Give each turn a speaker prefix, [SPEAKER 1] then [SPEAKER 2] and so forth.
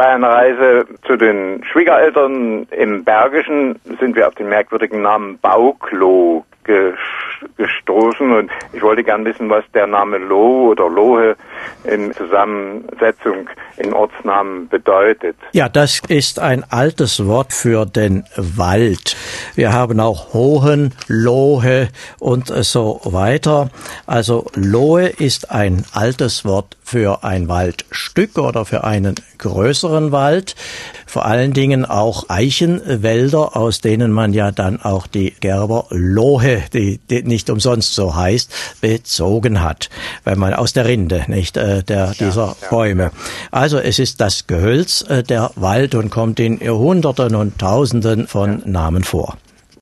[SPEAKER 1] Bei einer Reise zu den Schwiegereltern. Im Bergischen sind wir auf den merkwürdigen Namen Bauklo gestoßen. Und ich wollte gern wissen, was der Name Loh oder Lohe in Zusammensetzung in Ortsnamen bedeutet.
[SPEAKER 2] Ja, das ist ein altes Wort für den Wald. Wir haben auch Hohen, Lohe und so weiter. Also Lohe ist ein altes Wort für ein Waldstück oder für einen größeren Wald. Vor allen Dingen auch Eichenwälder, aus denen man ja dann auch die Gerber Lohe, die, die nicht umsonst so heißt, bezogen hat, weil man aus der Rinde, nicht äh, der dieser ja, ja. Bäume. Also es ist das Gehölz äh, der Wald und kommt in Hunderten und Tausenden von Namen vor.